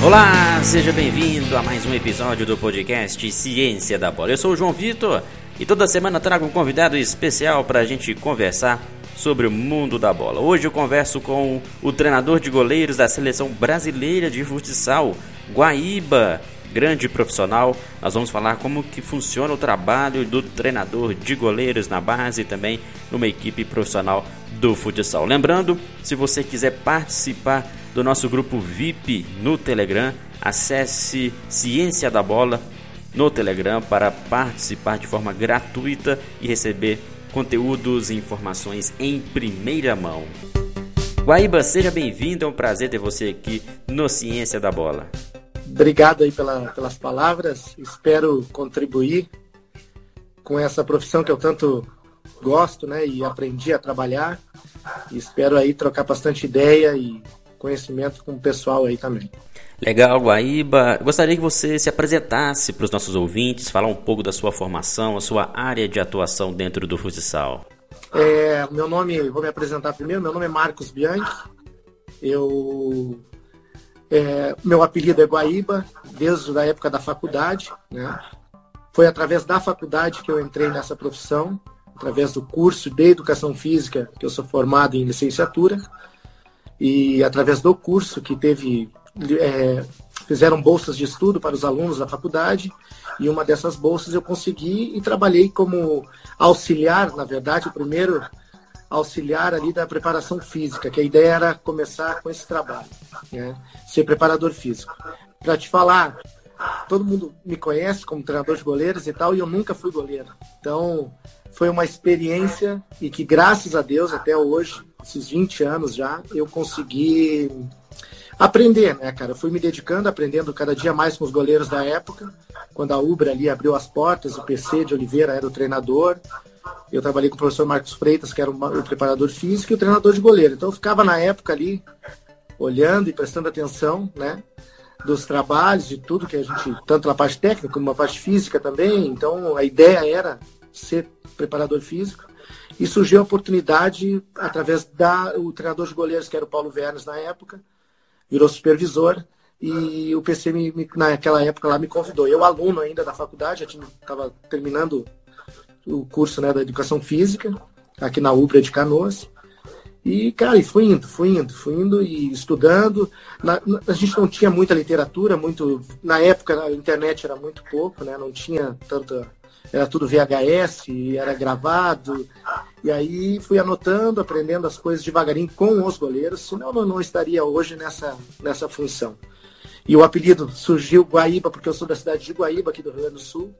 Olá, seja bem-vindo a mais um episódio do podcast Ciência da Bola. Eu sou o João Vitor e toda semana trago um convidado especial para a gente conversar sobre o mundo da bola. Hoje eu converso com o treinador de goleiros da seleção brasileira de futsal, Guaíba, grande profissional. Nós vamos falar como que funciona o trabalho do treinador de goleiros na base e também numa equipe profissional do futsal. Lembrando, se você quiser participar do nosso grupo VIP no Telegram, acesse Ciência da Bola no Telegram para participar de forma gratuita e receber conteúdos e informações em primeira mão. Guaíba, seja bem-vindo, é um prazer ter você aqui no Ciência da Bola. Obrigado aí pela, pelas palavras, espero contribuir com essa profissão que eu tanto gosto, né, e aprendi a trabalhar. Espero aí trocar bastante ideia e conhecimento com o pessoal aí também. Legal, Guaíba. Gostaria que você se apresentasse para os nossos ouvintes, falar um pouco da sua formação, a sua área de atuação dentro do futsal. É, meu nome, vou me apresentar primeiro. Meu nome é Marcos Bianchi. Eu, é, meu apelido é Guaíba desde a época da faculdade, né? Foi através da faculdade que eu entrei nessa profissão, através do curso de educação física que eu sou formado em licenciatura e através do curso que teve é, fizeram bolsas de estudo para os alunos da faculdade e uma dessas bolsas eu consegui e trabalhei como auxiliar, na verdade, o primeiro auxiliar ali da preparação física, que a ideia era começar com esse trabalho, né? ser preparador físico. Para te falar, todo mundo me conhece como treinador de goleiros e tal, e eu nunca fui goleiro. Então, foi uma experiência e que, graças a Deus, até hoje, esses 20 anos já, eu consegui aprender, né, cara? Eu fui me dedicando, aprendendo cada dia mais com os goleiros da época. Quando a Ubra ali abriu as portas, o PC de Oliveira era o treinador. Eu trabalhei com o professor Marcos Freitas, que era o preparador físico, e o treinador de goleiro. Então eu ficava na época ali, olhando e prestando atenção, né? Dos trabalhos, de tudo que a gente, tanto na parte técnica como na parte física também. Então a ideia era ser preparador físico. E surgiu a oportunidade, através da o treinador de goleiros, que era o Paulo Vernes na época, virou supervisor, e o PC, me, me, naquela época lá, me convidou. Eu, aluno ainda da faculdade, já estava terminando o curso né, da Educação Física, aqui na UBRA de Canoas. E, cara, e fui indo, fui indo, fui indo e estudando. Na, a gente não tinha muita literatura, muito. Na época a internet era muito pouco, né? Não tinha tanta era tudo VHS, era gravado. E aí fui anotando, aprendendo as coisas devagarinho com os goleiros, senão eu não estaria hoje nessa, nessa função. E o apelido surgiu Guaíba, porque eu sou da cidade de Guaíba, aqui do Rio Grande do Sul.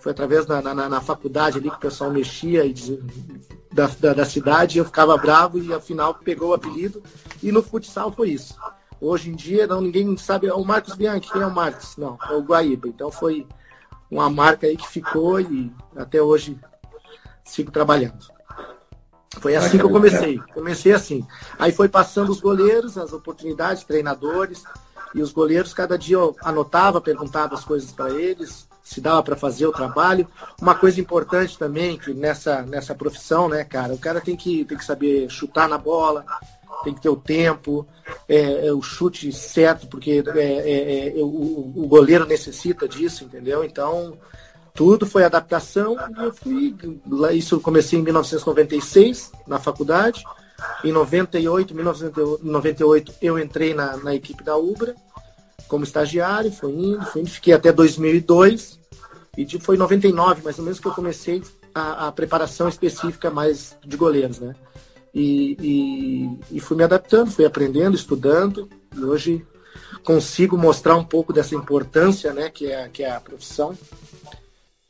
Foi através na, na, na faculdade ali que o pessoal mexia e da, da, da cidade, eu ficava bravo e afinal pegou o apelido. E no futsal foi isso. Hoje em dia, não, ninguém sabe, é o Marcos Bianchi, quem é o Marcos? Não, é o Guaíba. Então foi uma marca aí que ficou e até hoje sigo trabalhando. Foi assim que eu comecei. Comecei assim. Aí foi passando os goleiros, as oportunidades, treinadores, e os goleiros, cada dia eu anotava, perguntava as coisas para eles, se dava para fazer o trabalho. Uma coisa importante também, que nessa, nessa profissão, né, cara, o cara tem que, tem que saber chutar na bola, tem que ter o tempo, é, é o chute certo, porque é, é, é o, o, goleiro necessita disso, entendeu? Então, tudo foi adaptação e eu fui. Isso comecei em 1996, na faculdade. Em 98, 1998, eu entrei na, na equipe da Ubra como estagiário, foi indo, fui indo, fiquei até 2002 e foi em 99 mais ou menos que eu comecei a, a preparação específica mais de goleiros, né? E, e, e, fui me adaptando, fui aprendendo, estudando, e hoje consigo mostrar um pouco dessa importância né, que, é, que é a profissão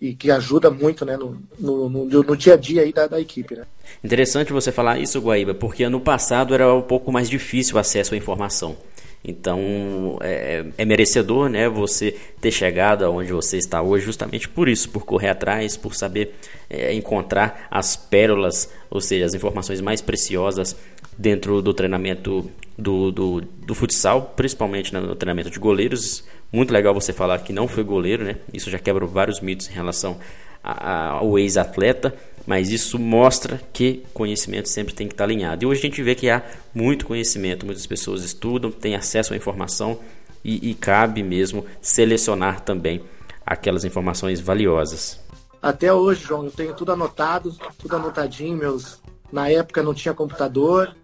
e que ajuda muito né, no, no, no, no dia a dia aí da, da, equipe. Né? Interessante você falar isso, Guaíba, porque ano passado era um pouco mais difícil o acesso à informação. Então é, é, merecedor né, você ter chegado aonde você está hoje, justamente por isso, por correr atrás, por saber é, encontrar as pérolas, ou seja, as informações mais preciosas dentro do treinamento do, do, do futsal, principalmente no treinamento de goleiros. Muito legal você falar que não foi goleiro, né? Isso já quebra vários mitos em relação ao ex-atleta mas isso mostra que conhecimento sempre tem que estar alinhado. E hoje a gente vê que há muito conhecimento, muitas pessoas estudam, têm acesso à informação e, e cabe mesmo selecionar também aquelas informações valiosas. Até hoje, João, eu tenho tudo anotado, tudo anotadinho. Meus, na época não tinha computador,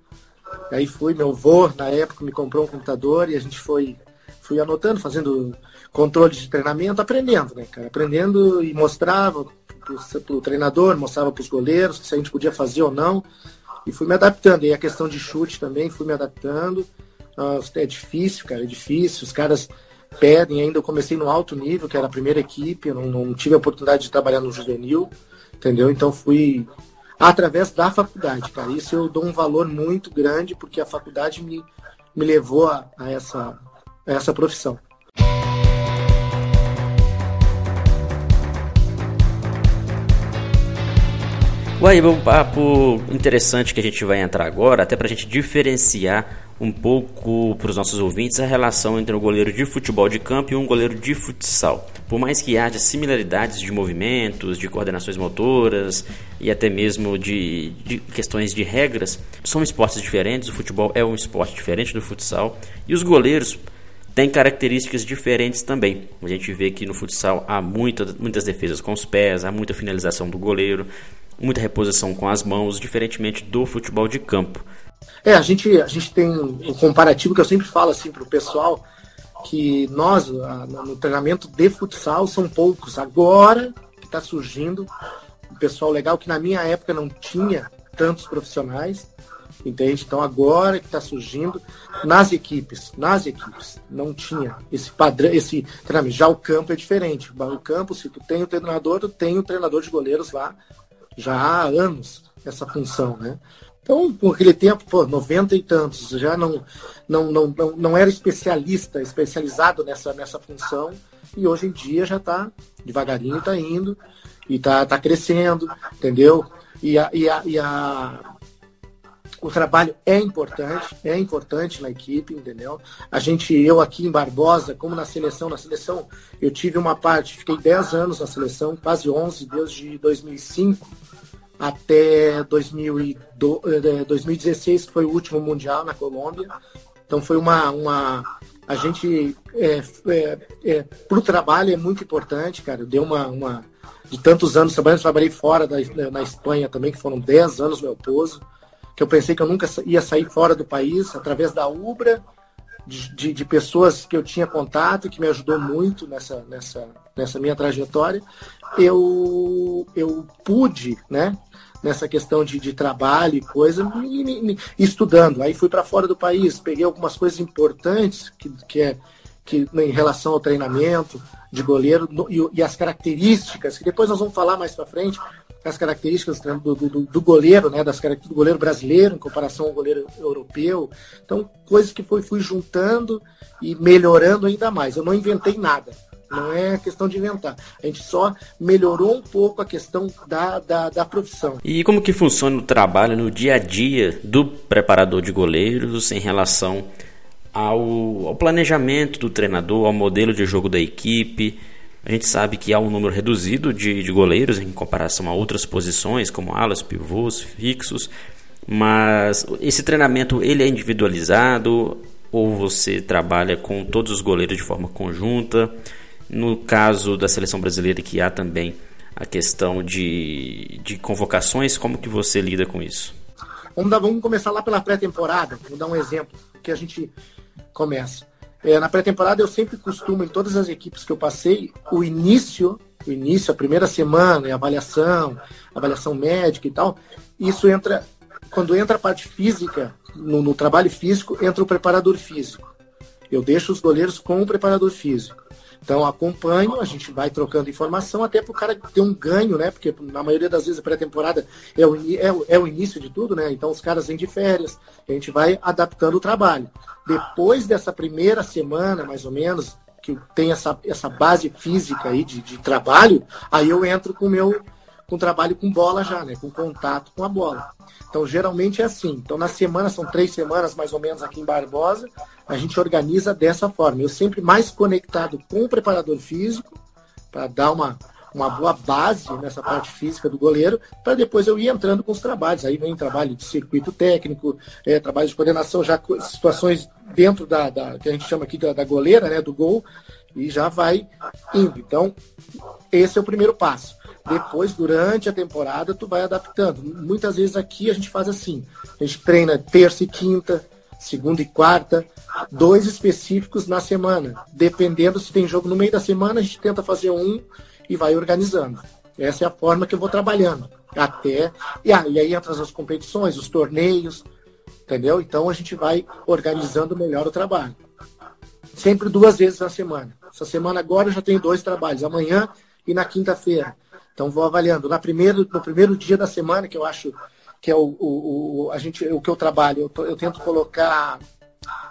aí fui, meu avô na época me comprou um computador e a gente foi, fui anotando, fazendo controle de treinamento, aprendendo, né, cara? Aprendendo e mostrava para o treinador, mostrava para os goleiros se a gente podia fazer ou não. E fui me adaptando. E a questão de chute também, fui me adaptando. É difícil, cara, é difícil. Os caras pedem ainda. Eu comecei no alto nível, que era a primeira equipe. Eu não, não tive a oportunidade de trabalhar no juvenil, entendeu? Então fui através da faculdade, cara. Isso eu dou um valor muito grande, porque a faculdade me, me levou a, a essa, essa profissão. Guaíba, um papo interessante que a gente vai entrar agora, até para a gente diferenciar um pouco para os nossos ouvintes a relação entre um goleiro de futebol de campo e um goleiro de futsal. Por mais que haja similaridades de movimentos, de coordenações motoras e até mesmo de, de, questões de regras, são esportes diferentes. O futebol é um esporte diferente do futsal e os goleiros têm características diferentes também. A gente vê que no futsal há muita, muitas defesas com os pés, há muita finalização do goleiro muita reposição com as mãos, diferentemente do futebol de campo. É, a gente, a gente tem um comparativo que eu sempre falo assim para o pessoal, que nós, no treinamento de futsal, são poucos. Agora que está surgindo um pessoal legal, que na minha época não tinha tantos profissionais, entende? Então agora que está surgindo nas equipes, nas equipes, não tinha esse padrão, esse treinamento. Já o campo é diferente. O campo, se tu tem o treinador, tu tem o treinador de goleiros lá já há anos essa função, né? Então, por aquele tempo, pô, 90 e tantos, já não, não, não, não, não era especialista, especializado nessa, nessa função, e hoje em dia já está, devagarinho está indo, e está tá crescendo, entendeu? E, a, e, a, e a, o trabalho é importante, é importante na equipe, entendeu? A gente, eu aqui em Barbosa, como na seleção, na seleção eu tive uma parte, fiquei 10 anos na seleção, quase 11, desde 2005 até 2016, que foi o último Mundial na Colômbia. Então foi uma. uma a gente, é, é, é, para o trabalho, é muito importante, cara. Deu uma, uma. De tantos anos trabalhando, trabalhei fora da, na Espanha também, que foram 10 anos meu pouso, que eu pensei que eu nunca ia sair fora do país, através da Ubra, de, de, de pessoas que eu tinha contato, que me ajudou muito nessa, nessa, nessa minha trajetória. Eu, eu pude, né, nessa questão de, de trabalho e coisa, me, me, me, estudando. Aí fui para fora do país, peguei algumas coisas importantes que, que é que em relação ao treinamento de goleiro no, e, e, as características, que depois nós vamos falar mais para frente, as características do, do, do, goleiro, né, das características do goleiro brasileiro em comparação ao goleiro europeu. Então, coisas que foi, fui juntando e melhorando ainda mais. Eu não inventei nada. Não é questão de inventar. A gente só melhorou um pouco a questão da, da, da profissão. E como que funciona o trabalho no dia a dia do preparador de goleiros em relação ao, ao planejamento do treinador, ao modelo de jogo da equipe? A gente sabe que há um número reduzido de, de goleiros em comparação a outras posições, como alas, pivôs, fixos, mas esse treinamento ele é individualizado ou você trabalha com todos os goleiros de forma conjunta? No caso da seleção brasileira, que há também a questão de, de convocações, como que você lida com isso? Vamos, dar, vamos começar lá pela pré-temporada. Vou dar um exemplo que a gente começa. É, na pré-temporada eu sempre costumo, em todas as equipes que eu passei, o início, o início, a primeira semana, a avaliação, avaliação médica e tal, isso entra, quando entra a parte física, no, no trabalho físico, entra o preparador físico. Eu deixo os goleiros com o preparador físico. Então acompanho, a gente vai trocando informação até para o cara ter um ganho, né? Porque na maioria das vezes a pré-temporada é o, é, é o início de tudo, né? Então os caras vêm de férias, a gente vai adaptando o trabalho. Depois dessa primeira semana, mais ou menos, que tem essa, essa base física aí de, de trabalho, aí eu entro com o meu com trabalho com bola já, né? Com contato com a bola. Então, geralmente é assim. Então, na semana, são três semanas mais ou menos aqui em Barbosa, a gente organiza dessa forma. Eu sempre mais conectado com o preparador físico, para dar uma, uma boa base nessa parte física do goleiro, para depois eu ir entrando com os trabalhos. Aí vem trabalho de circuito técnico, é, trabalho de coordenação, já situações dentro da, da, que a gente chama aqui da, da goleira, né, do gol, e já vai indo. Então, esse é o primeiro passo. Depois, durante a temporada, tu vai adaptando. Muitas vezes aqui a gente faz assim. A gente treina terça e quinta, segunda e quarta, dois específicos na semana. Dependendo se tem jogo no meio da semana, a gente tenta fazer um e vai organizando. Essa é a forma que eu vou trabalhando. Até. E aí, entram as competições, os torneios, entendeu? Então a gente vai organizando melhor o trabalho. Sempre duas vezes na semana. Essa semana agora eu já tenho dois trabalhos, amanhã e na quinta-feira. Então vou avaliando. Na primeiro, no primeiro dia da semana, que eu acho que é o, o, o a gente, o que eu trabalho, eu, eu tento colocar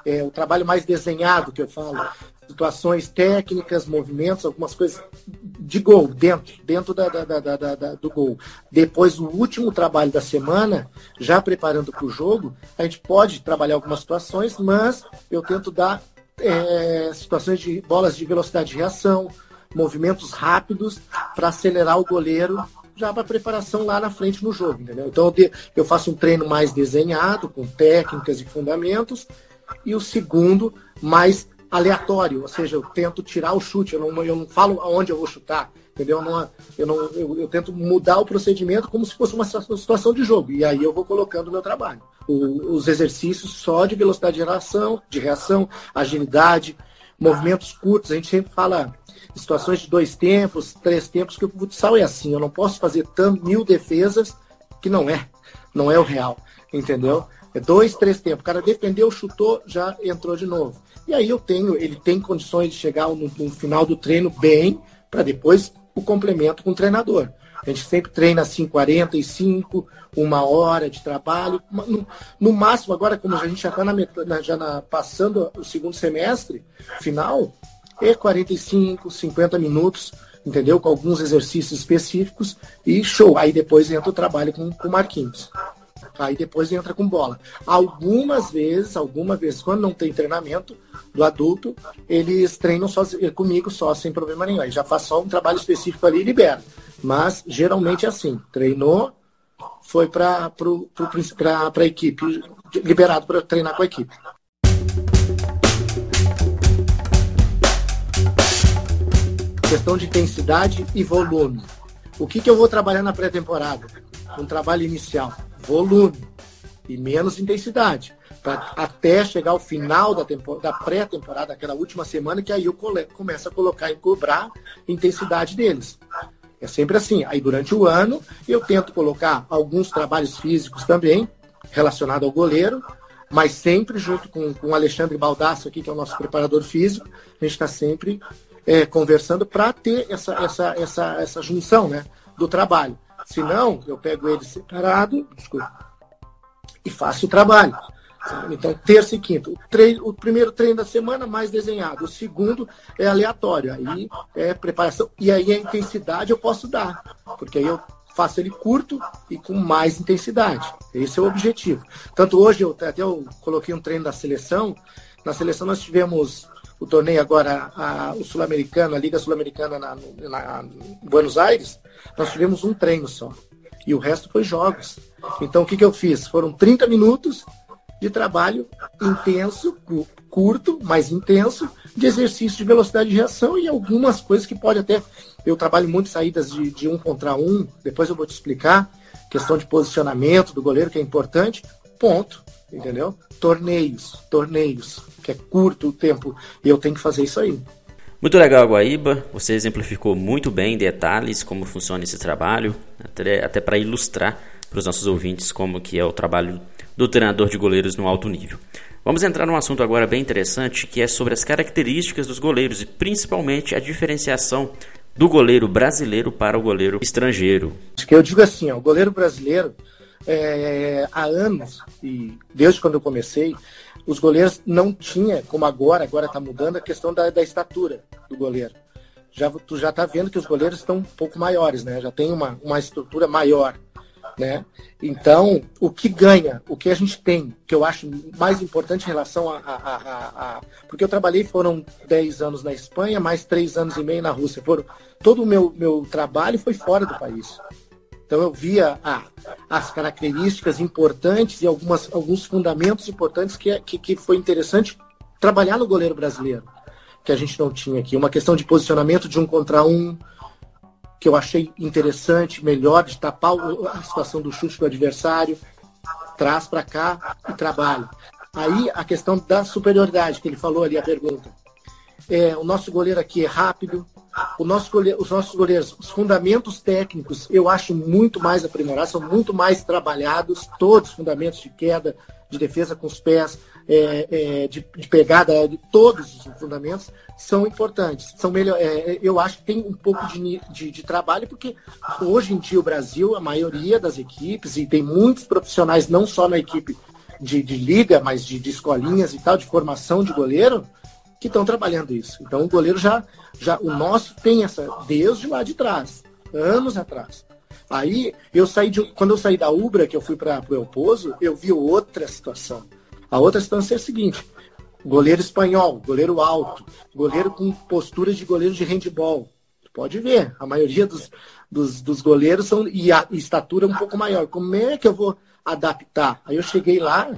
é, o trabalho mais desenhado que eu falo, situações técnicas, movimentos, algumas coisas de gol, dentro, dentro da, da, da, da, do gol. Depois, o último trabalho da semana, já preparando para o jogo, a gente pode trabalhar algumas situações, mas eu tento dar é, situações de bolas de velocidade de reação, movimentos rápidos para acelerar o goleiro já para preparação lá na frente no jogo, entendeu? Então eu faço um treino mais desenhado, com técnicas e fundamentos, e o segundo mais aleatório, ou seja, eu tento tirar o chute, eu não, eu não falo aonde eu vou chutar, entendeu? Eu, não, eu, não, eu, eu, tento mudar o procedimento como se fosse uma situação de jogo, e aí eu vou colocando o meu trabalho. O, os exercícios só de velocidade de reação, de reação, agilidade, movimentos curtos, a gente sempre fala situações de dois tempos, três tempos, que o futsal é assim, eu não posso fazer tanto mil defesas que não é, não é o real, entendeu? É dois, três tempos. O cara defendeu, chutou, já entrou de novo. E aí eu tenho, ele tem condições de chegar no, no final do treino bem, para depois o complemento com o treinador. A gente sempre treina assim 45, uma hora de trabalho. No, no máximo, agora, como a gente já está já na, passando o segundo semestre, final, é 45, 50 minutos, entendeu? Com alguns exercícios específicos e show. Aí depois entra o trabalho com o Marquinhos. Aí depois entra com bola. Algumas vezes, algumas vezes, quando não tem treinamento do adulto, eles treinam só, comigo só, sem problema nenhum. Aí já faz só um trabalho específico ali e libera. Mas geralmente é assim. Treinou, foi para a equipe, liberado para treinar com a equipe. Questão de intensidade e volume. O que, que eu vou trabalhar na pré-temporada? Um trabalho inicial volume e menos intensidade. Pra, até chegar ao final da, da pré-temporada, aquela última semana, que aí eu começo a colocar e cobrar intensidade deles. É sempre assim. Aí durante o ano eu tento colocar alguns trabalhos físicos também, relacionado ao goleiro, mas sempre junto com, com o Alexandre Baldasso aqui, que é o nosso preparador físico, a gente está sempre é, conversando para ter essa, essa, essa, essa junção né, do trabalho. Se não, eu pego ele separado desculpa, e faço o trabalho. Então, terça e quinta. O, treino, o primeiro treino da semana mais desenhado. O segundo é aleatório. Aí é preparação. E aí a intensidade eu posso dar. Porque aí eu faço ele curto e com mais intensidade. Esse é o objetivo. Tanto hoje, eu até eu coloquei um treino da seleção. Na seleção nós tivemos o torneio agora, a, o Sul-Americano, a Liga Sul-Americana na, na, em Buenos Aires, nós tivemos um treino só. E o resto foi jogos. Então o que, que eu fiz? Foram 30 minutos de trabalho intenso, curto, mas intenso, de exercício de velocidade de reação e algumas coisas que pode até. Eu trabalho muito saídas de, de um contra um, depois eu vou te explicar. Questão de posicionamento do goleiro, que é importante. Ponto. Entendeu? Torneios, torneios que é curto o tempo, e eu tenho que fazer isso aí. Muito legal, Guaíba. Você exemplificou muito bem em detalhes como funciona esse trabalho, até, até para ilustrar para os nossos ouvintes como que é o trabalho do treinador de goleiros no alto nível. Vamos entrar num assunto agora bem interessante, que é sobre as características dos goleiros e principalmente a diferenciação do goleiro brasileiro para o goleiro estrangeiro. Eu digo assim, ó, o goleiro brasileiro é, há anos, e desde quando eu comecei, os goleiros não tinha, como agora, agora está mudando, a questão da, da estatura do goleiro. Já, tu já está vendo que os goleiros estão um pouco maiores, né? Já tem uma, uma estrutura maior. Né? Então, o que ganha, o que a gente tem, que eu acho mais importante em relação a. a, a, a porque eu trabalhei, foram 10 anos na Espanha, mais 3 anos e meio na Rússia. Foram, todo o meu, meu trabalho foi fora do país. Então eu via ah, as características importantes e algumas, alguns fundamentos importantes que, que, que foi interessante trabalhar no goleiro brasileiro, que a gente não tinha aqui. Uma questão de posicionamento de um contra um, que eu achei interessante, melhor, de tapar a situação do chute do adversário, traz para cá e trabalha. Aí a questão da superioridade, que ele falou ali, a pergunta. É, o nosso goleiro aqui é rápido, o nosso goleiro, os nossos goleiros, os fundamentos técnicos, eu acho muito mais aprimorados, são muito mais trabalhados, todos os fundamentos de queda, de defesa com os pés, é, é, de, de, pegada, de todos os fundamentos são importantes. São melhor, é, eu acho que tem um pouco de, de, de, trabalho, porque hoje em dia o Brasil, a maioria das equipes, e tem muitos profissionais, não só na equipe de, liga, mas de escolinhas e tal, de formação de goleiro, que estão trabalhando isso. Então o goleiro já, já, o nosso tem essa, desde lá de trás, anos atrás. Aí eu saí de, quando eu saí da Ubra, que eu fui para o Elposo, eu vi outra situação. A outra situação é a seguinte: goleiro espanhol, goleiro alto, goleiro com posturas de goleiro de handball. Pode ver, a maioria dos, dos, dos goleiros são e a e estatura um pouco maior. Como é que eu vou adaptar? Aí eu cheguei lá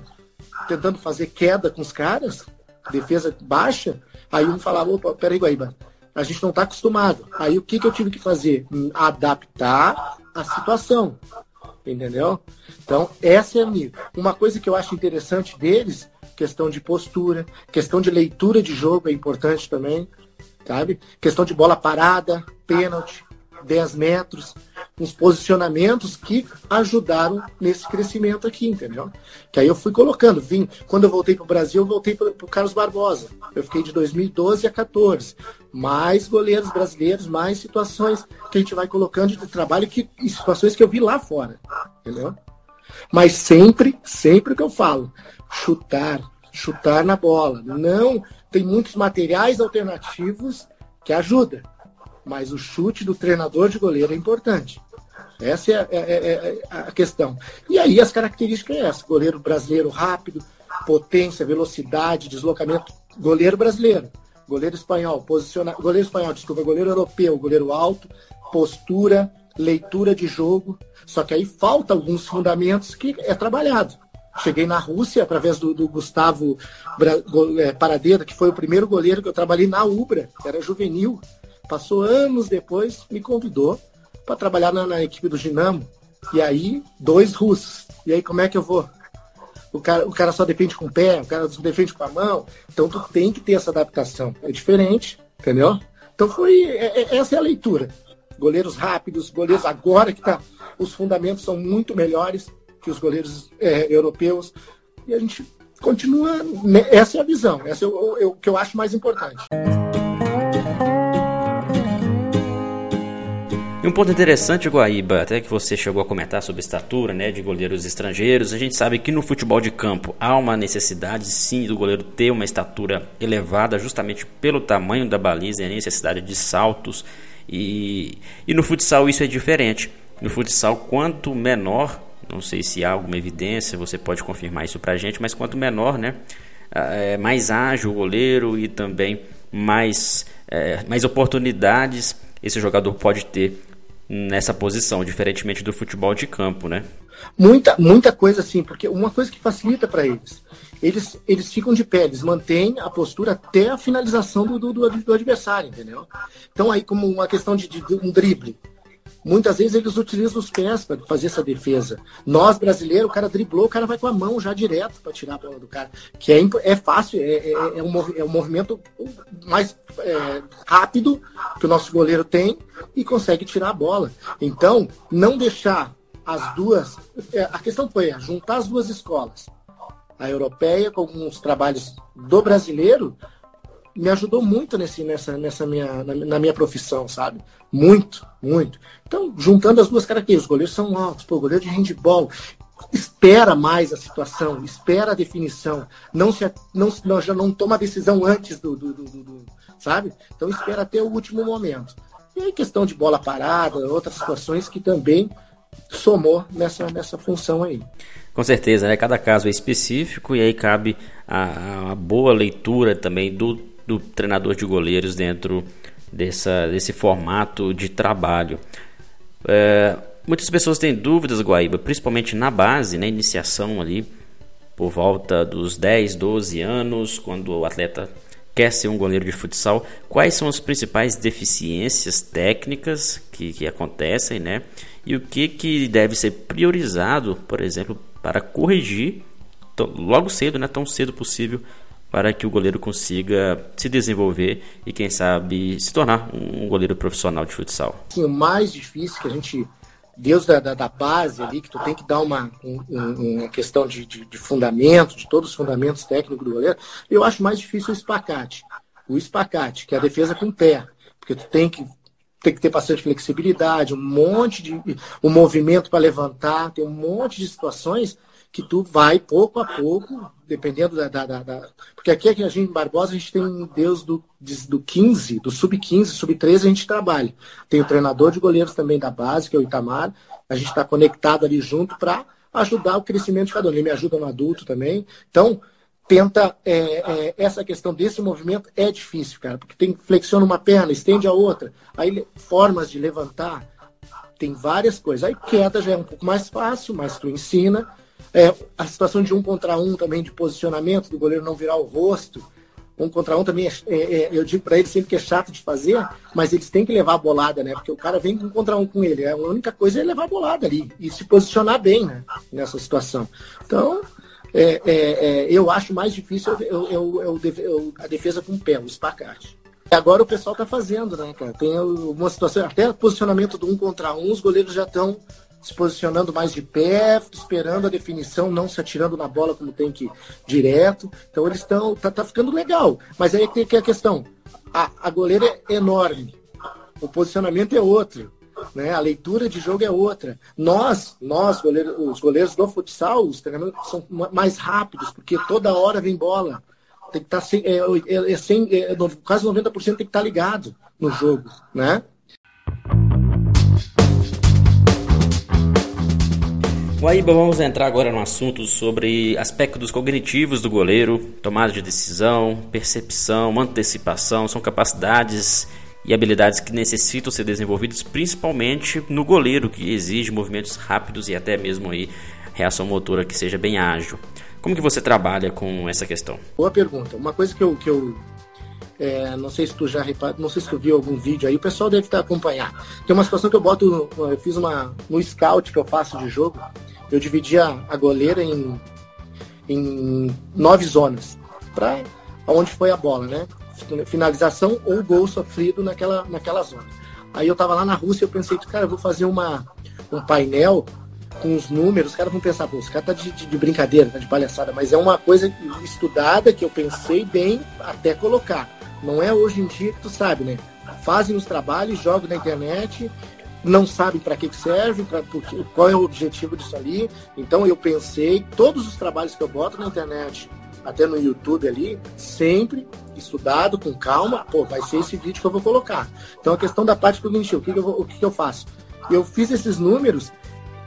tentando fazer queda com os caras, defesa baixa. Aí um falava, opa, peraí, Guaíba, a gente não está acostumado. Aí o que, que eu tive que fazer? Adaptar a situação. Entendeu? Então, essa é a minha. Uma coisa que eu acho interessante deles, questão de postura, questão de leitura de jogo é importante também, sabe? Questão de bola parada, pênalti, 10 metros, uns posicionamentos que ajudaram nesse crescimento aqui, entendeu? Que aí eu fui colocando, vim, quando eu voltei para o Brasil, eu voltei para o Carlos Barbosa. Eu fiquei de 2012 a 14. Mais goleiros brasileiros, mais situações que a gente vai colocando de trabalho que situações que eu vi lá fora, entendeu? Mas sempre, sempre que eu falo, chutar, chutar na bola. Não, tem muitos materiais alternativos que ajudam mas o chute do treinador de goleiro é importante. Essa é a, é, é, é a questão. E aí as características é essa: goleiro brasileiro rápido, potência, velocidade, deslocamento. Goleiro brasileiro, goleiro espanhol, posiciona, goleiro espanhol, desculpa, goleiro europeu, goleiro alto, postura, leitura de jogo. Só que aí falta alguns fundamentos que é trabalhado. Cheguei na Rússia através do, do Gustavo é, Paradeira, que foi o primeiro goleiro que eu trabalhei na Ubra, era juvenil. Passou anos depois, me convidou para trabalhar na, na, equipe do Dinamo. E aí, dois russos. E aí, como é que eu vou? O cara, o cara só defende com o pé, o cara só defende com a mão. Então, tu tem que ter essa adaptação. É diferente, entendeu? Então, foi é, é, essa é a leitura. Goleiros rápidos, goleiros agora que tá, os fundamentos são muito melhores que os goleiros é, europeus. E a gente continua. Né, essa é a visão. Essa é o, o que eu acho mais importante. E um ponto interessante, Guaíba, até que você chegou a comentar sobre estatura né, de goleiros estrangeiros, a gente sabe que no futebol de campo há uma necessidade sim do goleiro ter uma estatura elevada justamente pelo tamanho da baliza e a necessidade de saltos. E, e no futsal isso é diferente. No futsal, quanto menor, não sei se há alguma evidência, você pode confirmar isso pra gente, mas quanto menor, né, é mais ágil o goleiro e também mais, é, mais oportunidades esse jogador pode ter nessa posição, diferentemente do futebol de campo, né? Muita, muita coisa assim, porque uma coisa que facilita para eles, eles, eles ficam de pé, eles mantêm a postura até a finalização do, do, do adversário, entendeu? Então aí como uma questão de, de um drible, Muitas vezes eles utilizam os pés para fazer essa defesa. Nós, brasileiros, o cara driblou, o cara vai com a mão já direto para tirar a bola do cara. Que é, é fácil, é, é, é, um, é um movimento mais é, rápido que o nosso goleiro tem e consegue tirar a bola. Então, não deixar as duas. É, a questão foi juntar as duas escolas. A europeia com alguns trabalhos do brasileiro me ajudou muito nesse, nessa, nessa minha, na, na, minha profissão, sabe? Muito, muito. Então, juntando as duas características, os goleiros são altos, pô, goleiro de handball, espera mais a situação, espera a definição, não se não, não já não toma a decisão antes do, do, do, do, sabe? Então espera até o último momento. E aí questão de bola parada, outras situações que também somou nessa, nessa função aí. Com certeza, né? Cada caso é específico e aí cabe a, a boa leitura também do, do treinador de goleiros dentro dessa, desse formato de trabalho. É, muitas pessoas têm dúvidas, Guaíba, principalmente na base, na iniciação ali, por volta dos 10, 12 anos, quando o atleta quer ser um goleiro de futsal, quais são as principais deficiências técnicas que, que acontecem, né? E o que, que deve ser priorizado, por exemplo, para corrigir logo cedo, né, tão cedo possível, para que o goleiro consiga se desenvolver e, quem sabe, se tornar um goleiro profissional de futsal. Sim, o mais difícil que a gente, Deus da, da, da base ali, que tu tem que dar uma, um, uma questão de, de, de, fundamento, de todos os fundamentos técnicos do goleiro, eu acho mais difícil o espacate. O espacate, que é a defesa com o pé. Porque tu tem que tem que ter bastante flexibilidade, um monte de um movimento para levantar, tem um monte de situações que tu vai pouco a pouco, dependendo da. da, da, porque aqui, aqui a gente, em Barbosa, a gente tem Deus do, do 15, do sub-15, sub-13 a gente trabalha. Tem o treinador de goleiros também da base, que é o Itamar. A gente está conectado ali junto para ajudar o crescimento de cada um. Ele me ajuda no adulto também. Então, tenta é, é, essa questão desse movimento é difícil, cara, porque tem flexiona uma perna, estende a outra, aí formas de levantar, tem várias coisas. Aí queda já é um pouco mais fácil, mas tu ensina. É, a situação de um contra um também, de posicionamento, do goleiro não virar o rosto. Um contra um também, é, é, é eu digo para eles sempre que é chato de fazer, mas eles têm que levar a bolada, né? Porque o cara vem um contra um com ele. A única coisa é levar a bolada ali e se posicionar bem né? nessa situação. Então, é, é, é, eu acho mais difícil a defesa com o pé, o espacate. Agora o pessoal está fazendo, né, cara? Tem uma situação, até posicionamento do um contra um, os goleiros já estão se posicionando mais de pé, esperando a definição, não se atirando na bola como tem que direto. Então eles estão. Tá, tá, ficando legal. Mas aí tem que a questão. A, a goleira é enorme. O posicionamento é outro. Né? A leitura de jogo é outra. Nós, nós goleiros, os goleiros do futsal, os treinamentos são mais rápidos, porque toda hora vem bola. Tem que estar tá, é, é, é, sem, é, caso 90% tem que estar tá ligado no jogo, né? Guaíba, vamos entrar agora no assunto sobre aspectos cognitivos do goleiro, tomada de decisão, percepção, antecipação, são capacidades e habilidades que necessitam ser desenvolvidas principalmente no goleiro, que exige movimentos rápidos e até mesmo aí reação motora que seja bem ágil. Como que você trabalha com essa questão? Boa pergunta. Uma coisa que eu, que eu é, não sei se tu já reparou, não sei se tu viu algum vídeo aí, o pessoal deve estar acompanhando. Tem uma situação que eu boto, eu fiz uma no scout que eu faço de jogo, eu dividia a goleira em, em nove zonas, para onde foi a bola, né? Finalização ou gol sofrido naquela, naquela zona. Aí eu tava lá na Rússia e eu pensei, cara, eu vou fazer uma, um painel com os números, os caras vão pensar, pô, esse cara tá de, de, de, brincadeira, tá de palhaçada, mas é uma coisa estudada que eu pensei bem até colocar. Não é hoje em dia que tu sabe, né? Fazem os trabalhos, jogam na internet, não sabem para que serve, pra, porque, qual é o objetivo disso ali. Então eu pensei, todos os trabalhos que eu boto na internet, até no YouTube ali, sempre estudado, com calma, pô, vai ser esse vídeo que eu vou colocar. Então a questão da parte cognitiva, o que, que eu, vou, o que, que eu faço? Eu fiz esses números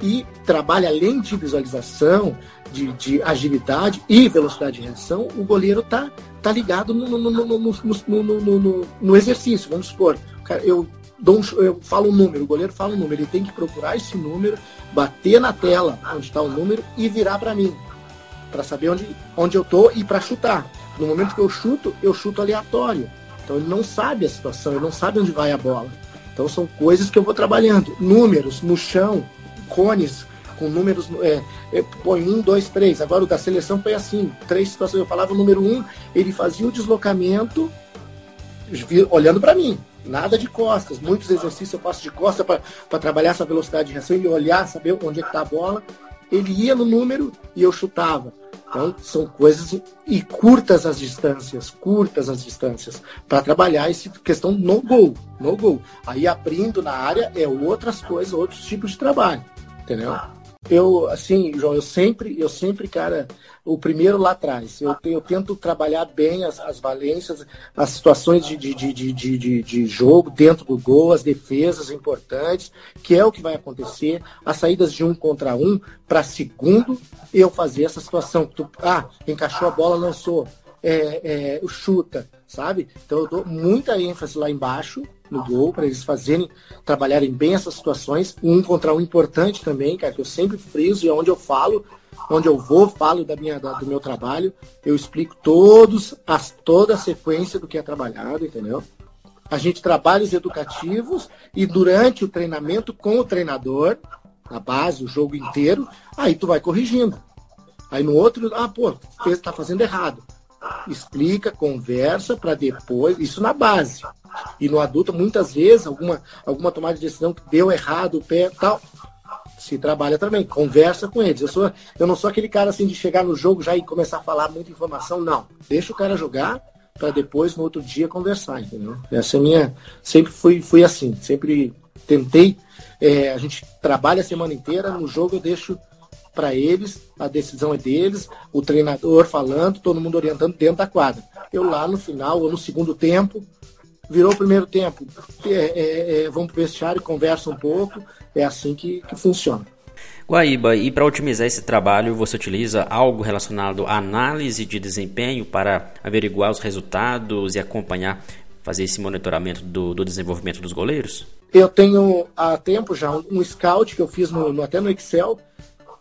e trabalho além de visualização, de, de, agilidade e velocidade de reação, o goleiro tá, tá ligado no, no, no, no exercício. Vamos supor, eu, dou eu falo um número, o goleiro fala um número, ele tem que procurar esse número, bater na tela onde está o número e virar para mim, para saber onde, onde eu tô e para chutar. No momento que eu chuto, eu chuto aleatório. Então ele não sabe a situação, ele não sabe onde vai a bola. Então são coisas que eu vou trabalhando. Números no chão, cones com números, é, é, põe um, dois, três. Agora o da seleção foi assim, três situações. Eu falava o número um, ele fazia o deslocamento olhando para mim, nada de costas. Muitos exercícios eu faço de costas para trabalhar essa velocidade de reação e olhar, saber onde é que está a bola. Ele ia no número e eu chutava. Então, são coisas e curtas as distâncias, curtas as distâncias, para trabalhar essa questão no gol, no gol. Aí abrindo na área é outras coisas, outros tipos de trabalho, entendeu? Eu, assim, João, eu sempre, eu sempre, cara, o primeiro lá atrás. Eu, eu tento trabalhar bem as, as valências, as situações de, de, de, de, de, de jogo dentro do gol, as defesas importantes, que é o que vai acontecer, as saídas de um contra um, para segundo eu fazer essa situação. Tu, ah, encaixou a bola, lançou, é, é, chuta, sabe? Então eu dou muita ênfase lá embaixo no gol, para eles fazerem, trabalharem bem essas situações. Um contra um importante também, cara, que eu sempre friso e é onde eu falo, onde eu vou, falo da minha, da, do meu trabalho, eu explico todos, as, toda a sequência do que é trabalhado, entendeu? A gente trabalha os educativos e durante o treinamento com o treinador, na base, o jogo inteiro, aí tu vai corrigindo. Aí no outro, ah, pô, fez, tá fazendo errado. Explica, conversa para depois, isso na base. E no adulto, muitas vezes, alguma, alguma tomada de decisão que deu errado, o pé tal, se trabalha também, conversa com eles. Eu, sou, eu não sou aquele cara assim de chegar no jogo já e começar a falar muita informação, não. Deixa o cara jogar para depois, no outro dia, conversar, entendeu? Essa é minha. Sempre fui, fui assim, sempre tentei. É, a gente trabalha a semana inteira, no jogo eu deixo para eles, a decisão é deles, o treinador falando, todo mundo orientando dentro da quadra. Eu lá no final, ou no segundo tempo, virou o primeiro tempo, é, é, é, vamos para o vestiário, conversa um pouco, é assim que, que funciona. Guaíba, e para otimizar esse trabalho, você utiliza algo relacionado à análise de desempenho para averiguar os resultados e acompanhar, fazer esse monitoramento do, do desenvolvimento dos goleiros? Eu tenho há tempo já um, um scout que eu fiz no, no, até no Excel,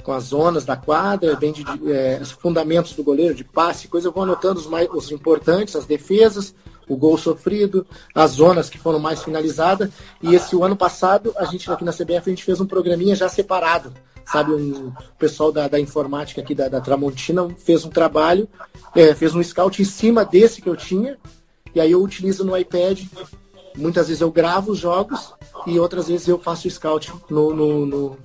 com as zonas da quadra, bem de, é, os fundamentos do goleiro, de passe, coisa, eu vou anotando os, mais, os importantes, as defesas, o gol sofrido, as zonas que foram mais finalizadas. E esse o ano passado, a gente aqui na CBF, a gente fez um programinha já separado. Sabe, um, o pessoal da, da informática aqui da, da, Tramontina fez um trabalho, é, fez um scout em cima desse que eu tinha, e aí eu utilizo no iPad. Muitas vezes eu gravo os jogos e outras vezes eu faço scout no, no, no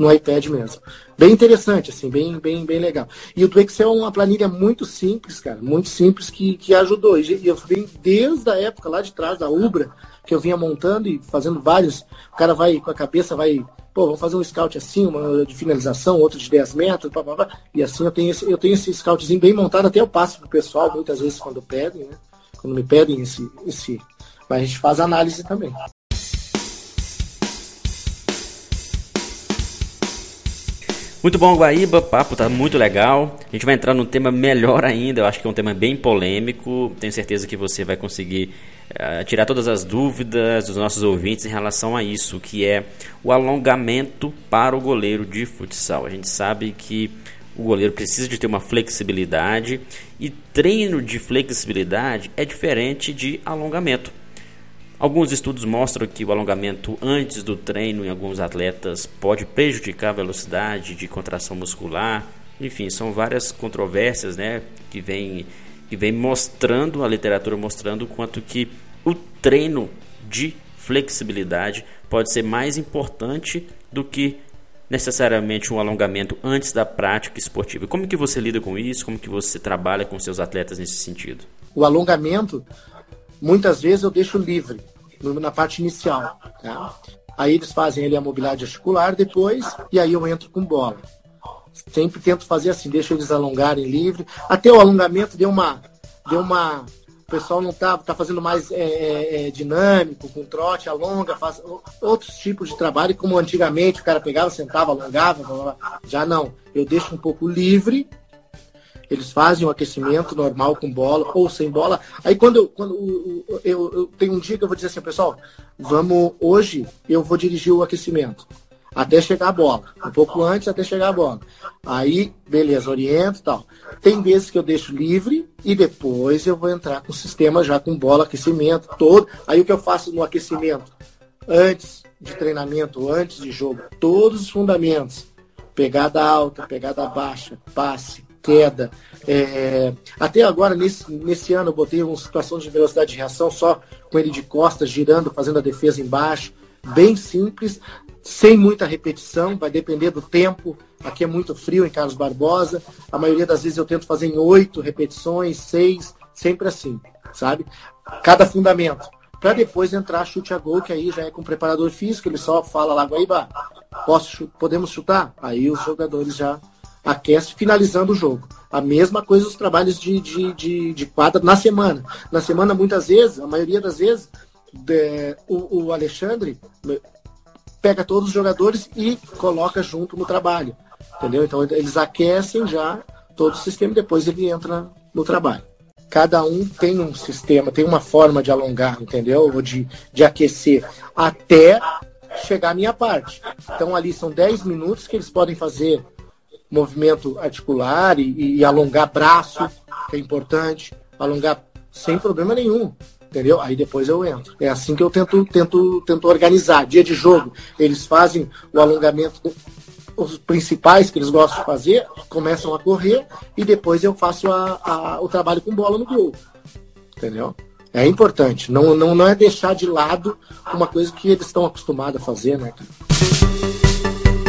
no iPad mesmo. Bem interessante, assim, bem, bem, bem legal. E o do Excel é uma planilha muito simples, cara, muito simples que, que ajudou. E eu vim desde a época lá de trás da Ubra, que eu vinha montando e fazendo vários. O cara vai com a cabeça, vai, pô, vamos fazer um scout assim, uma de finalização, outro de 10 metros, pá, pá, pá. e assim eu tenho esse, eu tenho esse scoutzinho bem montado, até eu passo pro pessoal muitas vezes quando pedem, né? Quando me pedem esse, esse. Mas a gente faz análise também. Muito bom, Guaíba, papo tá muito legal. A gente vai entrar num tema melhor ainda, eu acho que é um tema bem polêmico. Tenho certeza que você vai conseguir uh, tirar todas as dúvidas dos nossos ouvintes em relação a isso, que é o alongamento para o goleiro de futsal. A gente sabe que o goleiro precisa de ter uma flexibilidade e treino de flexibilidade é diferente de alongamento. Alguns estudos mostram que o alongamento antes do treino em alguns atletas pode prejudicar a velocidade de contração muscular. Enfim, são várias controvérsias né, que vem, que vem mostrando, a literatura mostrando quanto que o treino de flexibilidade pode ser mais importante do que necessariamente um alongamento antes da prática esportiva. Como que você lida com isso? Como que você trabalha com seus atletas nesse sentido? O alongamento muitas vezes eu deixo livre na parte inicial. Tá? Aí eles fazem ali a mobilidade articular depois, e aí eu entro com bola. Sempre tento fazer assim, deixo eles alongarem livre. Até o alongamento deu uma. Deu uma o pessoal não está tá fazendo mais é, é, é, dinâmico, com trote, alonga, faz outros tipos de trabalho, como antigamente o cara pegava, sentava, alongava, já não. Eu deixo um pouco livre eles fazem o aquecimento normal com bola ou sem bola. Aí quando, eu, quando eu, eu, eu tenho um dia que eu vou dizer assim, pessoal, vamos hoje eu vou dirigir o aquecimento até chegar a bola, um pouco antes até chegar a bola. Aí, beleza, oriento e tal. Tem vezes que eu deixo livre e depois eu vou entrar com o sistema já com bola, aquecimento, todo. Aí o que eu faço no aquecimento? Antes de treinamento, antes de jogo, todos os fundamentos. Pegada alta, pegada baixa, passe, queda. É, até agora, nesse, nesse ano, eu botei uma situação de velocidade de reação só com ele de costas, girando, fazendo a defesa embaixo. Bem simples, sem muita repetição, vai depender do tempo. Aqui é muito frio em Carlos Barbosa. A maioria das vezes eu tento fazer em oito repetições, seis, sempre assim, sabe? Cada fundamento. Para depois entrar chute a gol, que aí já é com o preparador físico, ele só fala lá, Guaíba, Posso, podemos chutar? Aí os jogadores já aquecem, finalizando o jogo. A mesma coisa os trabalhos de, de, de, de quadra na semana. Na semana, muitas vezes, a maioria das vezes, de, o, o Alexandre pega todos os jogadores e coloca junto no trabalho. Entendeu? Então eles aquecem já todo o sistema e depois ele entra no trabalho. Cada um tem um sistema, tem uma forma de alongar, entendeu? Ou de, de aquecer até chegar a minha parte. Então ali são 10 minutos que eles podem fazer movimento articular e, e alongar braço, que é importante, alongar sem problema nenhum entendeu? Aí depois eu entro. É assim que eu tento, tento, tento organizar. Dia de jogo, eles fazem o alongamento, os principais que eles gostam de fazer, começam a correr e depois eu faço a, a, o trabalho com bola no gol. Entendeu? É importante. Não, não, não é deixar de lado uma coisa que eles estão acostumados a fazer, né,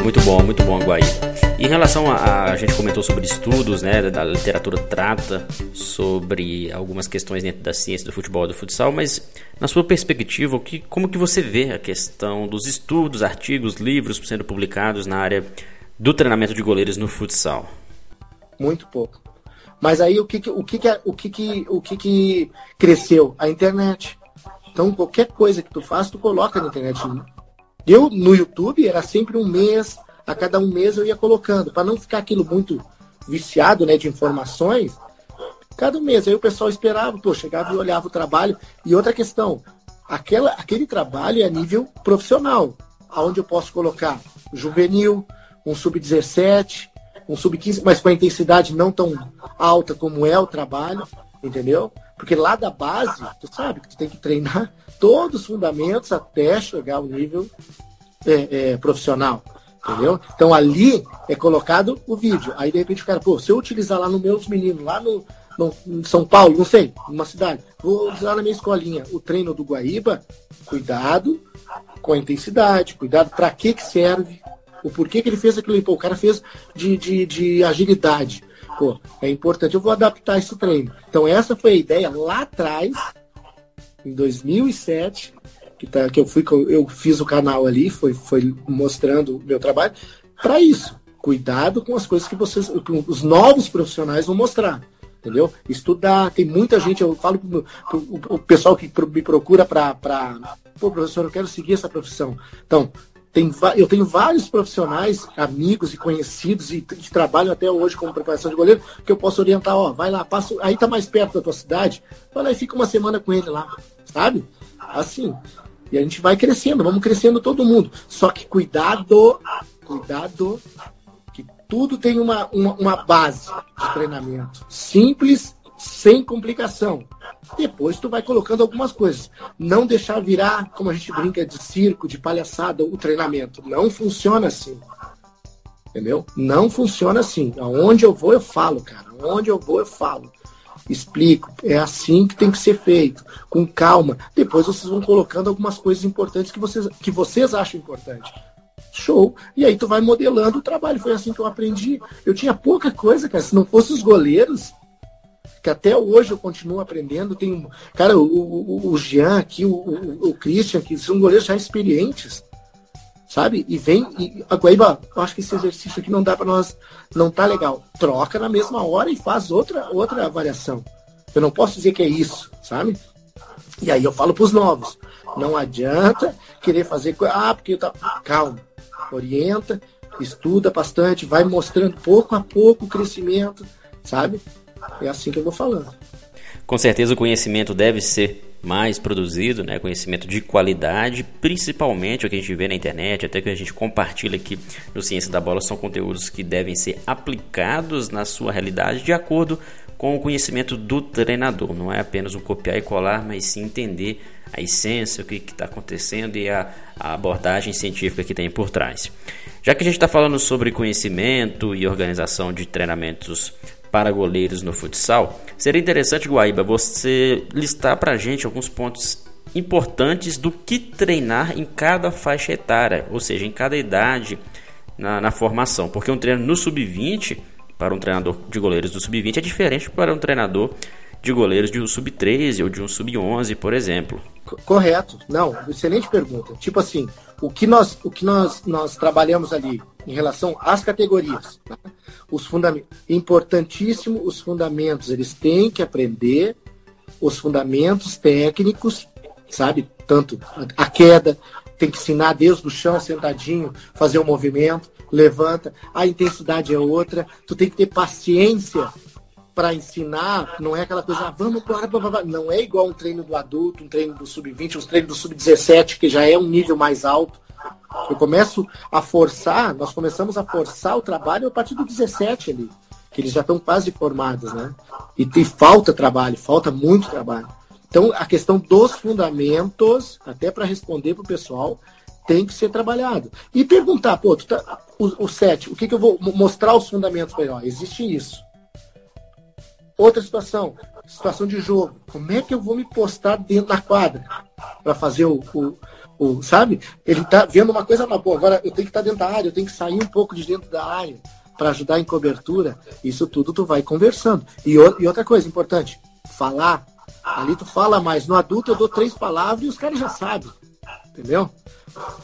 Muito bom, muito bom, Guaí. Em relação a, a, gente comentou sobre estudos, né, da literatura trata sobre algumas questões dentro da ciência do futebol e do futsal, mas na sua perspectiva, que, como que você vê a questão dos estudos, artigos, livros sendo publicados na área do treinamento de goleiros no futsal? Muito pouco. Mas aí o que, o que, o que, o que, que cresceu? A internet. Então qualquer coisa que tu faz, tu coloca na internet. Eu no YouTube era sempre um mês a cada um mês eu ia colocando, para não ficar aquilo muito viciado né, de informações. Cada mês aí o pessoal esperava, pô, chegava e olhava o trabalho. E outra questão, aquela, aquele trabalho é a nível profissional, aonde eu posso colocar juvenil, um sub-17, um sub-15, mas com a intensidade não tão alta como é o trabalho, entendeu? Porque lá da base, tu sabe que tu tem que treinar todos os fundamentos até chegar ao nível é, é, profissional. Entendeu? Então ali é colocado o vídeo. Aí de repente o cara, pô, se eu utilizar lá no meus meninos, lá no, no em São Paulo, não sei, numa cidade, vou usar na minha escolinha o treino do Guaíba, cuidado com a intensidade, cuidado para que, que serve, o porquê que ele fez aquilo. Pô, o cara fez de, de, de agilidade. Pô, é importante, eu vou adaptar esse treino. Então essa foi a ideia lá atrás, em 2007, que, tá, que eu fui eu fiz o canal ali, foi, foi mostrando o meu trabalho, para isso. Cuidado com as coisas que vocês, que os novos profissionais vão mostrar. Entendeu? Estudar, tem muita gente, eu falo pro o pessoal que me procura para. Pô, professor, eu quero seguir essa profissão. Então, tem, eu tenho vários profissionais, amigos e conhecidos e que trabalham até hoje como preparação de goleiro, que eu posso orientar, ó, vai lá, passa, aí tá mais perto da tua cidade, vai lá e fica uma semana com ele lá, sabe? Assim, e a gente vai crescendo, vamos crescendo todo mundo. Só que cuidado, cuidado, que tudo tem uma, uma, uma base de treinamento. Simples, sem complicação. Depois tu vai colocando algumas coisas. Não deixar virar, como a gente brinca, de circo, de palhaçada, o treinamento. Não funciona assim. Entendeu? Não funciona assim. Aonde eu vou, eu falo, cara. Aonde eu vou, eu falo explico, é assim que tem que ser feito, com calma. Depois vocês vão colocando algumas coisas importantes que vocês, que vocês acham importante. Show. E aí tu vai modelando o trabalho. Foi assim que eu aprendi. Eu tinha pouca coisa, cara. Se não fosse os goleiros, que até hoje eu continuo aprendendo. Tem, cara, o, o, o Jean aqui, o, o, Christian, que são goleiros já experientes sabe? E vem, e a Guaíba, eu acho que esse exercício aqui não dá para nós, não tá legal. Troca na mesma hora e faz outra, outra avaliação. Eu não posso dizer que é isso, sabe? E aí eu falo para os novos, não adianta querer fazer, ah, porque eu tá, calma, orienta, estuda bastante, vai mostrando pouco a pouco o crescimento, sabe? É assim que eu vou falando. Com certeza o conhecimento deve ser mais produzido, né, conhecimento de qualidade, principalmente o que a gente vê na internet, até que a gente compartilha aqui no Ciência da Bola, são conteúdos que devem ser aplicados na sua realidade de acordo com o conhecimento do treinador. Não é apenas um copiar e colar, mas sim entender a essência, o que está acontecendo e a, a abordagem científica que tem por trás. Já que a gente está falando sobre conhecimento e organização de treinamentos para goleiros no futsal, seria interessante, Guaíba, você listar para a gente alguns pontos importantes do que treinar em cada faixa etária, ou seja, em cada idade na, na formação. Porque um treino no sub-20, para um treinador de goleiros do sub-20, é diferente para um treinador de goleiros de um sub-13 ou de um sub-11, por exemplo. Correto. Não, excelente pergunta. Tipo assim, o que nós, o que nós, nós trabalhamos ali em relação às categorias, né? os fundamentos, importantíssimo os fundamentos, eles têm que aprender os fundamentos técnicos, sabe? Tanto a queda, tem que ensinar Deus do chão, sentadinho, fazer o um movimento, levanta, a intensidade é outra, tu tem que ter paciência para ensinar, não é aquela coisa, ah, vamos para não é igual um treino do adulto, um treino do sub-20, um treino do sub-17, que já é um nível mais alto. Eu começo a forçar, nós começamos a forçar o trabalho a partir do 17 ali, que eles já estão quase formados, né? E, e falta trabalho, falta muito trabalho. Então, a questão dos fundamentos, até para responder para o pessoal, tem que ser trabalhado. E perguntar, pô, tá, o, o 7, o que, que eu vou mostrar os fundamentos para ele? Existe isso. Outra situação, situação de jogo. Como é que eu vou me postar dentro da quadra para fazer o, o, o, sabe? Ele tá vendo uma coisa, mas pô, agora eu tenho que estar tá dentro da área, eu tenho que sair um pouco de dentro da área para ajudar em cobertura. Isso tudo tu vai conversando. E, e outra coisa importante, falar. Ali tu fala mais. No adulto eu dou três palavras e os caras já sabem. Entendeu?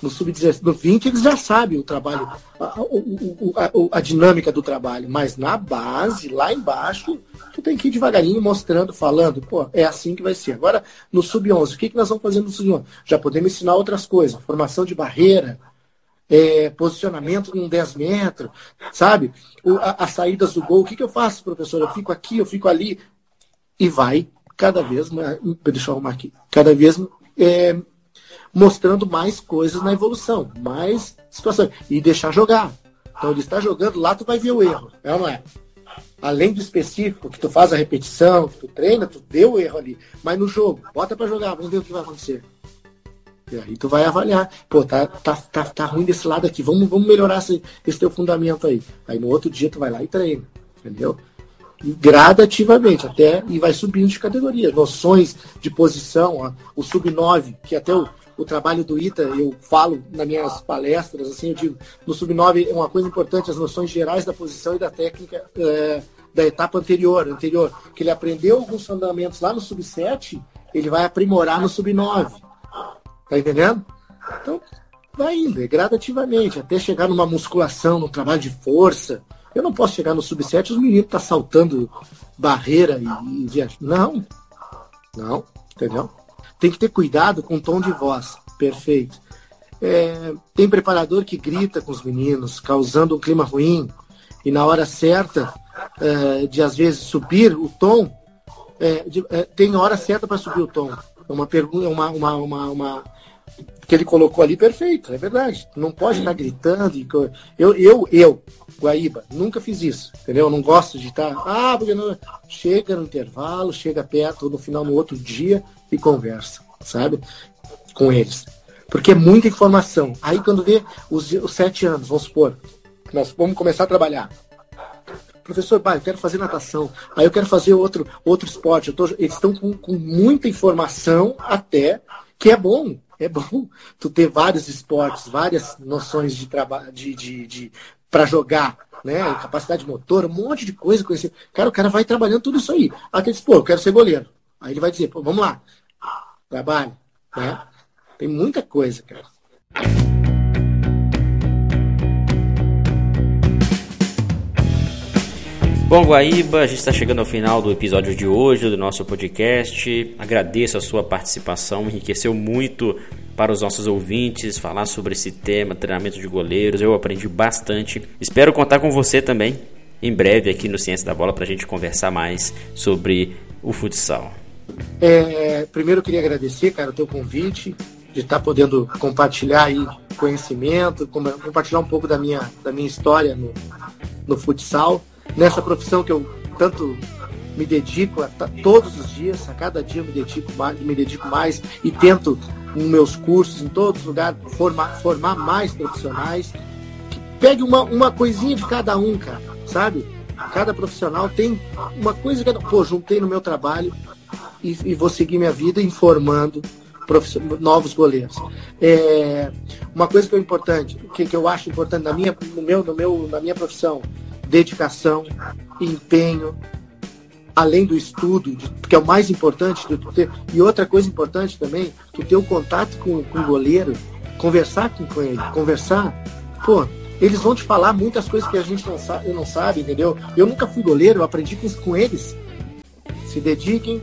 No sub-17, no 20 eles já sabem o trabalho, a, a, a, a, dinâmica do trabalho, mas na base, lá embaixo, tu tem que ir devagarinho mostrando, falando, pô, é assim que vai ser. Agora, no sub-11, o que, que nós vamos fazer no sub-11? Já podemos ensinar outras coisas, formação de barreira, é, posicionamento em 10 metros, sabe? O, as saídas do gol, o que, que eu faço, professor? Eu fico aqui, eu fico ali, e vai cada vez mais, deixa eu arrumar aqui, cada vez é, mostrando mais coisas na evolução, mais situações. E deixar jogar. Então ele está jogando, lá tu vai ver o erro, é ou não é? Além do específico, que tu faz a repetição, que tu treina, tu deu o erro ali. Mas no jogo, bota para jogar, vamos ver o que vai acontecer. E aí tu vai avaliar. Pô, tá, tá, tá, tá ruim desse lado aqui, vamos, vamos melhorar esse, esse teu fundamento aí. Aí no outro dia tu vai lá e treina, entendeu? E gradativamente, até e vai subindo de categoria. Noções de posição, ó, o sub-9, que até o, o trabalho do ITA, eu falo nas minhas palestras, assim, eu digo, no sub-9 é uma coisa importante, as noções gerais da posição e da técnica é, da etapa anterior, anterior, que ele aprendeu alguns fundamentos lá no sub-7, ele vai aprimorar no sub-9. Tá entendendo? Então, vai indo, é gradativamente, até chegar numa musculação, num trabalho de força. Eu não posso chegar no sub-7 os meninos estão tá saltando barreira e, e viajar. Não. Não, entendeu? Tem que ter cuidado com o tom de voz. Perfeito. É, tem preparador que grita com os meninos, causando um clima ruim, e na hora certa é, de às vezes subir o tom, é, de, é, tem hora certa para subir o tom. É uma pergunta, uma, uma, uma, uma, que ele colocou ali perfeito, é verdade. Não pode estar gritando. Eu, eu, eu, Guaíba, nunca fiz isso, entendeu? Eu não gosto de estar. Ah, porque não. Chega no intervalo, chega perto, no final, no outro dia, e conversa, sabe? Com eles. Porque é muita informação. Aí quando vê os, os sete anos, vamos supor, nós vamos começar a trabalhar. Professor, pai, eu quero fazer natação, aí eu quero fazer outro, outro esporte. Tô, eles estão com, com muita informação até, que é bom, é bom tu ter vários esportes, várias noções de trabalho, de, de, de para jogar, né? Capacidade motor, um monte de coisa conhecer. Cara, o cara vai trabalhando tudo isso aí. Até diz, pô, eu quero ser goleiro. Aí ele vai dizer, pô, vamos lá, trabalho, né? Tem muita coisa, cara. Bom, Guaíba, a gente está chegando ao final do episódio de hoje do nosso podcast. Agradeço a sua participação, enriqueceu muito para os nossos ouvintes falar sobre esse tema, treinamento de goleiros. Eu aprendi bastante. Espero contar com você também em breve aqui no Ciência da Bola para a gente conversar mais sobre o futsal. É, primeiro eu queria agradecer, cara, o teu convite, de estar tá podendo compartilhar aí conhecimento, compartilhar um pouco da minha, da minha história no, no futsal, nessa profissão que eu tanto me dedico a, todos os dias, a cada dia eu me dedico mais, me dedico mais e tento nos meus cursos, em todos os lugares, formar, formar mais profissionais. Que pegue uma, uma coisinha de cada um, cara, sabe? Cada profissional tem uma coisa que pô, juntei no meu trabalho, e, e vou seguir minha vida informando novos goleiros. É, uma coisa que é importante, que, que eu acho importante na minha, no meu, no meu, na minha profissão, dedicação, empenho, além do estudo, de, que é o mais importante de ter. E outra coisa importante também, tu ter o contato com, com o goleiro, conversar com, com ele, conversar. Pô, eles vão te falar muitas coisas que a gente não sabe, não sabe entendeu? Eu nunca fui goleiro, eu aprendi com, com eles. Se dediquem,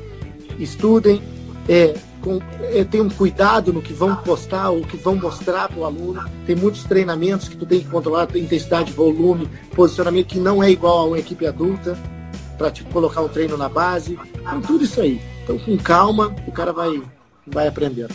estudem, é, com, é, tenham cuidado no que vão postar ou que vão mostrar para o aluno. Tem muitos treinamentos que tu tem que controlar, intensidade, volume, posicionamento que não é igual a uma equipe adulta para tipo, colocar um treino na base. Então, tudo isso aí. Então, com calma, o cara vai, vai aprendendo.